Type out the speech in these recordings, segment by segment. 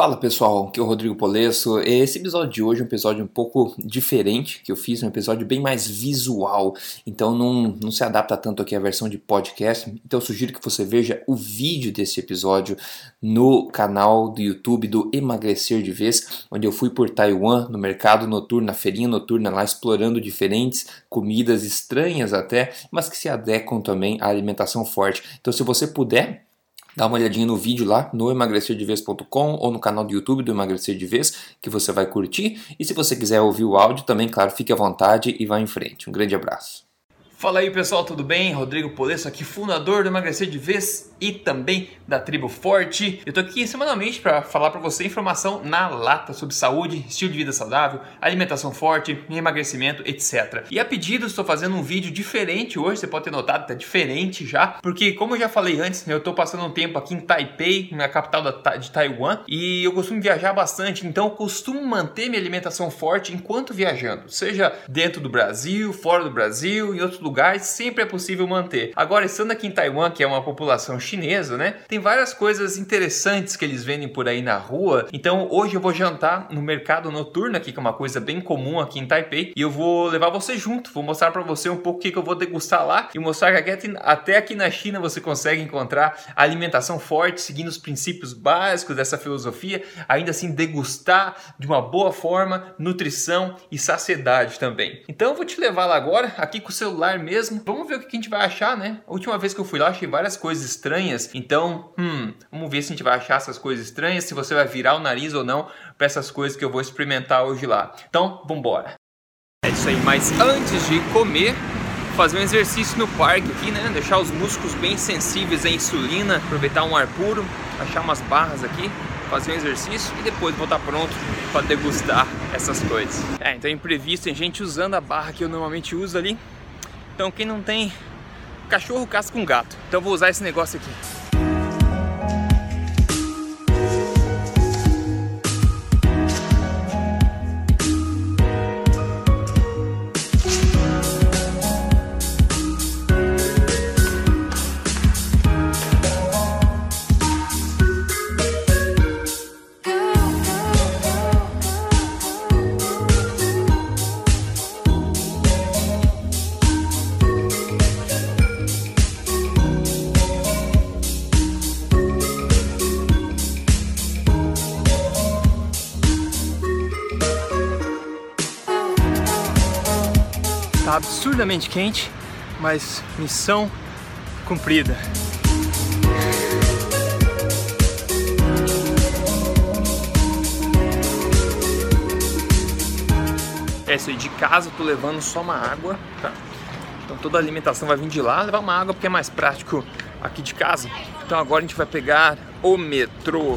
Fala pessoal, aqui é o Rodrigo Polesso. Esse episódio de hoje é um episódio um pouco diferente que eu fiz, um episódio bem mais visual, então não, não se adapta tanto aqui à versão de podcast. Então eu sugiro que você veja o vídeo desse episódio no canal do YouTube do Emagrecer de Vez, onde eu fui por Taiwan, no mercado noturno, na feirinha noturna lá, explorando diferentes comidas estranhas até, mas que se adequam também à alimentação forte. Então se você puder Dá uma olhadinha no vídeo lá no emagrecerdevez.com ou no canal do YouTube do Emagrecer de Vez, que você vai curtir. E se você quiser ouvir o áudio também, claro, fique à vontade e vá em frente. Um grande abraço. Fala aí pessoal, tudo bem? Rodrigo Polesso aqui, fundador do Emagrecer de Vez e também da Tribo Forte. Eu tô aqui semanalmente para falar para você informação na lata sobre saúde, estilo de vida saudável, alimentação forte, emagrecimento, etc. E a pedido estou fazendo um vídeo diferente hoje, você pode ter notado, tá diferente já, porque como eu já falei antes, eu tô passando um tempo aqui em Taipei, na capital de Taiwan, e eu costumo viajar bastante, então eu costumo manter minha alimentação forte enquanto viajando, seja dentro do Brasil, fora do Brasil, em outros lugares, sempre é possível manter. Agora, estando aqui em Taiwan, que é uma população chinesa, né? Tem várias coisas interessantes que eles vendem por aí na rua. Então hoje eu vou jantar no mercado noturno aqui, que é uma coisa bem comum aqui em Taipei, e eu vou levar você junto. Vou mostrar para você um pouco o que, que eu vou degustar lá e mostrar que até aqui na China você consegue encontrar alimentação forte, seguindo os princípios básicos dessa filosofia, ainda assim degustar de uma boa forma, nutrição e saciedade também. Então eu vou te levar lá agora, aqui com o celular mesmo. Vamos ver o que a gente vai achar, né? A última vez que eu fui lá, achei várias coisas estranhas. Então, hum, vamos ver se a gente vai achar essas coisas estranhas, se você vai virar o nariz ou não para essas coisas que eu vou experimentar hoje lá. Então, vamos embora. É isso aí, mas antes de comer, fazer um exercício no parque aqui, né? Deixar os músculos bem sensíveis à insulina, aproveitar um ar puro, achar umas barras aqui, fazer um exercício e depois voltar pronto para degustar essas coisas. É, então é imprevisto, tem gente usando a barra que eu normalmente uso ali. Então quem não tem cachorro caça com gato. Então vou usar esse negócio aqui. Absurdamente quente, mas missão cumprida. É isso aí, de casa tô levando só uma água, tá? Então toda a alimentação vai vir de lá, levar uma água porque é mais prático aqui de casa. Então agora a gente vai pegar o metrô.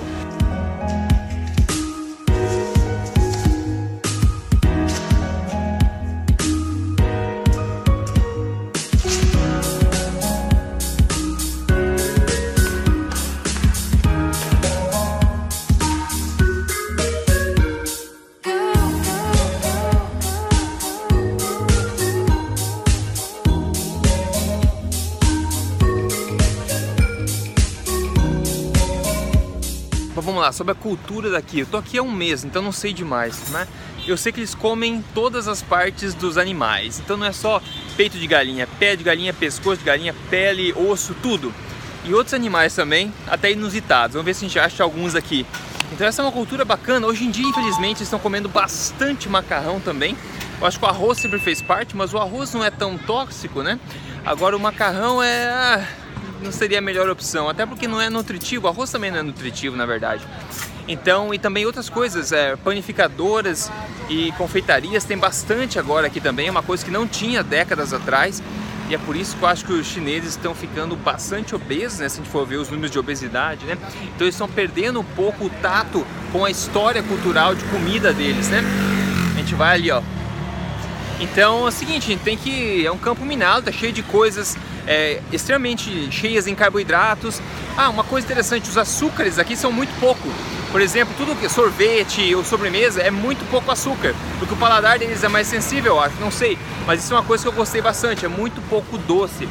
Mas vamos lá, sobre a cultura daqui. Eu tô aqui há um mês, então não sei demais, né? Eu sei que eles comem todas as partes dos animais. Então não é só peito de galinha, pé de galinha, pescoço de galinha, pele, osso, tudo. E outros animais também, até inusitados. Vamos ver se a gente acha alguns aqui. Então essa é uma cultura bacana. Hoje em dia, infelizmente, eles estão comendo bastante macarrão também. Eu acho que o arroz sempre fez parte, mas o arroz não é tão tóxico, né? Agora o macarrão é ah, não seria a melhor opção, até porque não é nutritivo, arroz também não é nutritivo na verdade. Então, e também outras coisas, é, panificadoras e confeitarias tem bastante agora aqui também, uma coisa que não tinha décadas atrás. E é por isso que eu acho que os chineses estão ficando bastante obesos, né? Se a gente for ver os números de obesidade, né? Então eles estão perdendo um pouco o tato com a história cultural de comida deles, né? A gente vai ali, ó. Então é o seguinte, a gente tem que. É um campo minado, tá cheio de coisas é, extremamente cheias em carboidratos. Ah, uma coisa interessante, os açúcares aqui são muito pouco. Por exemplo, tudo que é sorvete ou sobremesa é muito pouco açúcar, porque o paladar deles é mais sensível, eu acho, não sei. Mas isso é uma coisa que eu gostei bastante, é muito pouco doce.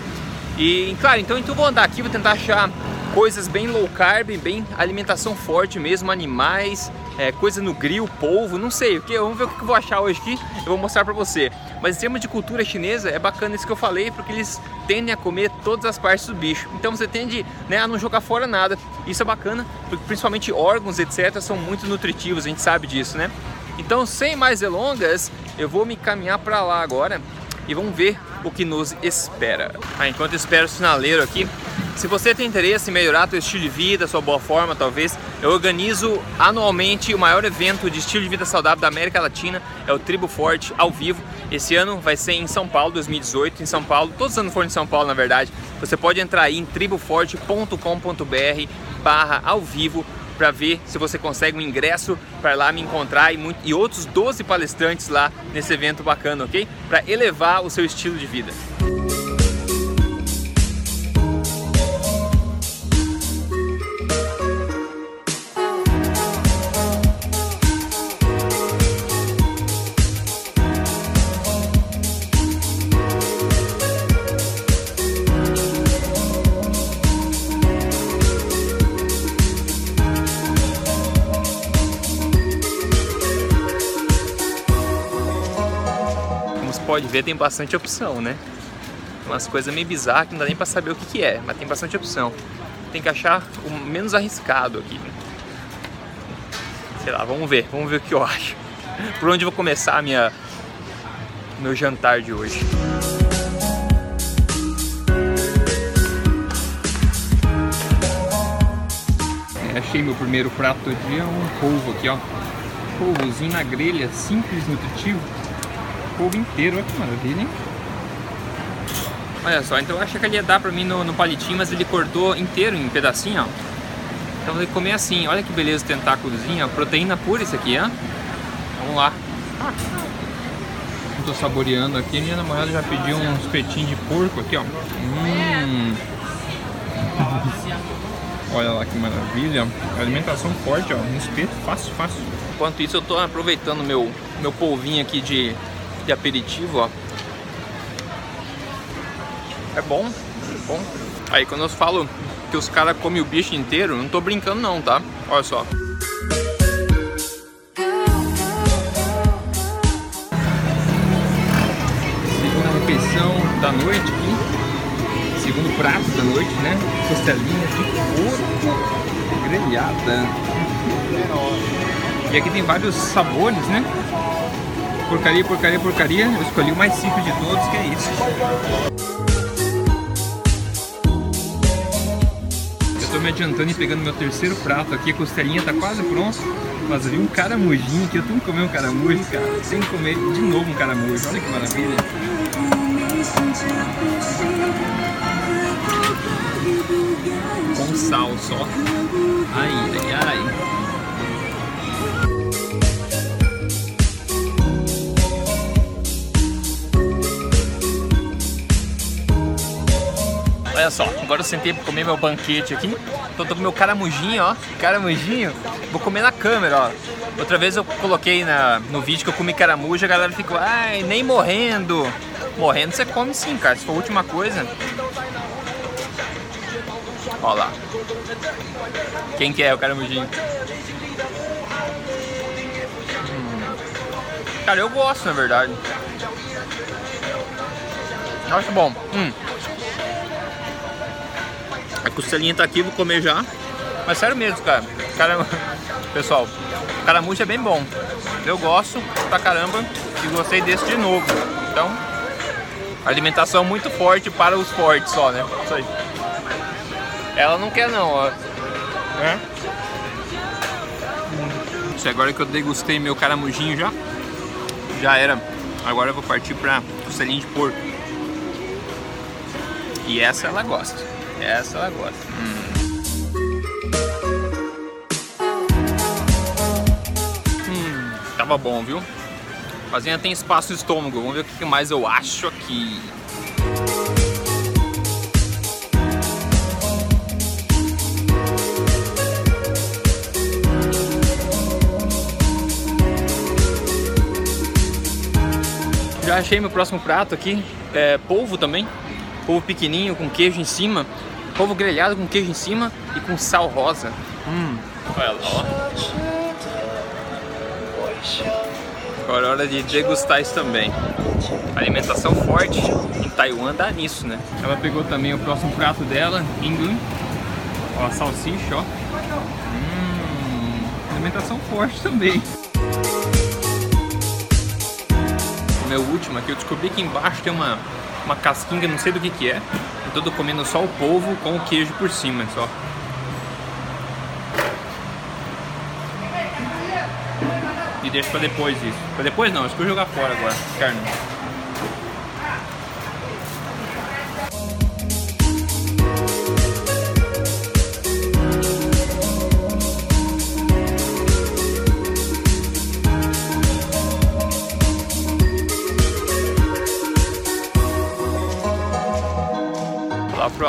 E claro, então, então vou andar aqui, vou tentar achar coisas bem low carb, bem alimentação forte mesmo, animais, é, coisa no grill, polvo, não sei o que. Vamos ver o que eu vou achar hoje aqui. Eu vou mostrar para você. Mas em termos de cultura chinesa é bacana isso que eu falei, porque eles tendem a comer todas as partes do bicho. Então você tende né, a não jogar fora nada. Isso é bacana, porque principalmente órgãos, etc, são muito nutritivos. A gente sabe disso, né? Então, sem mais delongas, eu vou me caminhar para lá agora e vamos ver o que nos espera. Ah, enquanto espero o sinaleiro aqui, se você tem interesse em melhorar seu estilo de vida, sua boa forma, talvez, eu organizo anualmente o maior evento de estilo de vida saudável da América Latina, é o Tribo Forte ao vivo. Esse ano vai ser em São Paulo, 2018, em São Paulo. Todos os anos foram em São Paulo, na verdade. Você pode entrar aí em triboforte.com.br barra ao vivo para ver se você consegue um ingresso para lá me encontrar e, muito, e outros 12 palestrantes lá nesse evento bacana, ok? Para elevar o seu estilo de vida. Pode ver, tem bastante opção, né? Umas coisas meio bizarras que não dá nem pra saber o que, que é, mas tem bastante opção. Tem que achar o menos arriscado aqui. Sei lá, vamos ver, vamos ver o que eu acho. Por onde eu vou começar a minha meu jantar de hoje. É, achei meu primeiro prato do dia, um polvo aqui, ó. Polvozinho na grelha, simples, nutritivo polvo inteiro, olha que maravilha, hein? Olha só, então eu achei que ele ia dar pra mim no, no palitinho, mas ele cortou inteiro em pedacinho, ó. Então vou comer assim, olha que beleza o tentáculozinho, ó. Proteína pura isso aqui, ó. Vamos lá. Eu tô saboreando aqui, minha namorada já pediu uns petinhos de porco aqui, ó. Hum. Olha lá que maravilha. Alimentação forte, ó. Um espeto fácil, fácil. Enquanto isso eu tô aproveitando meu, meu polvinho aqui de de aperitivo, ó. É bom, é bom. Aí quando eu falo que os caras comem o bicho inteiro, não tô brincando não, tá? Olha só. Segunda refeição da noite aqui. Segundo prato da noite, né? Costelinha de porco grelhada. E aqui tem vários sabores, né? Porcaria, porcaria, porcaria. Eu escolhi o mais simples de todos, que é isso. Eu tô me adiantando e pegando meu terceiro prato aqui. A costelinha tá quase pronta. Mas ali um caramujinho que eu tenho que comer um caramujo, cara. Sem comer de novo um caramujo. Olha que maravilha. Com sal só. Ai, ai, ai. Agora eu sentei pra comer meu banquete aqui. Então tô com meu caramujinho, ó. Caramujinho. Vou comer na câmera, ó. Outra vez eu coloquei na, no vídeo que eu comi caramujo, a galera ficou, ai, nem morrendo. Morrendo você come sim, cara. Se for a última coisa. Ó lá. Quem que é o caramujinho? Hum. Cara, eu gosto, na verdade. Acho bom. Hum. Costelinha tá aqui, vou comer já. Mas sério mesmo, cara. cara pessoal, caramujo é bem bom. Eu gosto pra caramba e gostei desse de novo. Então, alimentação muito forte para os fortes só, né? Isso aí. Ela não quer não, ó. É? Isso agora que eu degustei meu caramujinho já. Já era. Agora eu vou partir pra costelinha de porco. E essa ela gosta. Essa ela gosta. Hum. Hum, tava bom, viu? Mas ainda tem espaço no estômago. Vamos ver o que mais eu acho aqui. Já achei meu próximo prato aqui. É polvo também. Polvo pequenininho com queijo em cima. Ovo grelhado com queijo em cima e com sal rosa. Hum, olha lá, ó. Agora é hora de degustar isso também. Alimentação forte em Taiwan dá nisso, né? Ela pegou também o próximo prato dela, England. Ó, a salsicha, ó. Hum, alimentação forte também. O meu último aqui, eu descobri que embaixo tem uma, uma casquinha, não sei do que que é. Eu tô comendo só o polvo com o queijo por cima, só. E deixa pra depois isso. Pra depois não, acho que eu vou jogar fora agora, carne.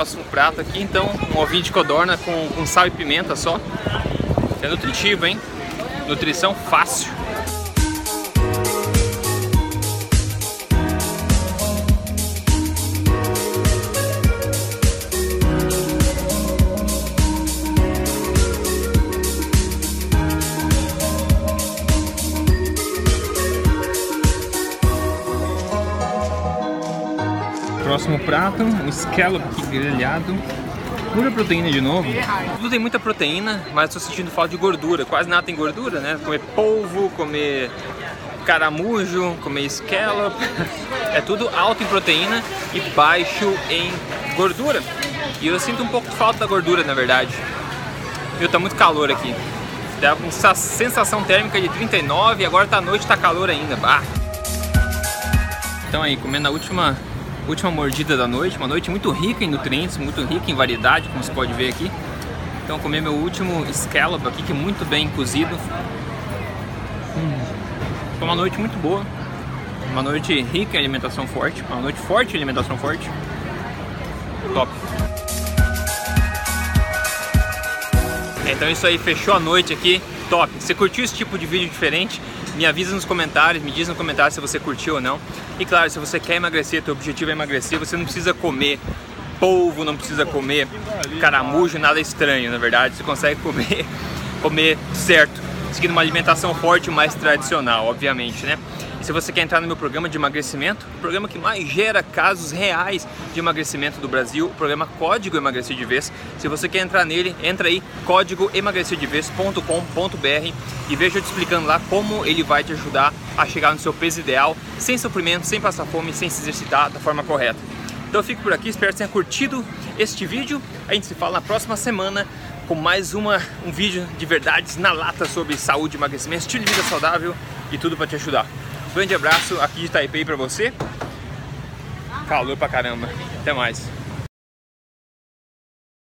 Próximo prato aqui, então, um ovinho de codorna com, com sal e pimenta só. É nutritivo, hein? Nutrição fácil. Próximo prato, um scallop grelhado. Pura proteína de novo. Tudo tem muita proteína, mas estou sentindo falta de gordura. Quase nada tem gordura, né? Comer polvo, comer caramujo, comer scallop. É tudo alto em proteína e baixo em gordura. E eu sinto um pouco de falta da gordura, na verdade. Viu, tá muito calor aqui. Tá com sensação térmica de 39 e agora tá noite, tá calor ainda. Bah. Então aí, comendo a última última mordida da noite, uma noite muito rica em nutrientes, muito rica em variedade, como você pode ver aqui. Então comer meu último scallop aqui, que é muito bem cozido. Hum. Foi uma noite muito boa, uma noite rica em alimentação forte, uma noite forte em alimentação forte. Top. Então isso aí, fechou a noite aqui, top. Você curtiu esse tipo de vídeo diferente? Me avisa nos comentários, me diz no comentário se você curtiu ou não. E claro, se você quer emagrecer, teu objetivo é emagrecer, você não precisa comer polvo, não precisa comer caramujo, nada estranho, na verdade. Você consegue comer, comer certo, seguindo uma alimentação forte mais tradicional, obviamente, né? Se você quer entrar no meu programa de emagrecimento, o programa que mais gera casos reais de emagrecimento do Brasil, o programa Código Emagrecer de Vez. Se você quer entrar nele, entra aí códigoemagrecerdevez.com.br e veja eu te explicando lá como ele vai te ajudar a chegar no seu peso ideal, sem sofrimento, sem passar fome, sem se exercitar da forma correta. Então eu fico por aqui, espero que tenha curtido este vídeo. A gente se fala na próxima semana com mais uma, um vídeo de verdades na lata sobre saúde, emagrecimento, estilo de vida saudável e tudo para te ajudar. Grande abraço aqui de Taipei para você. Calor pra caramba. Até mais.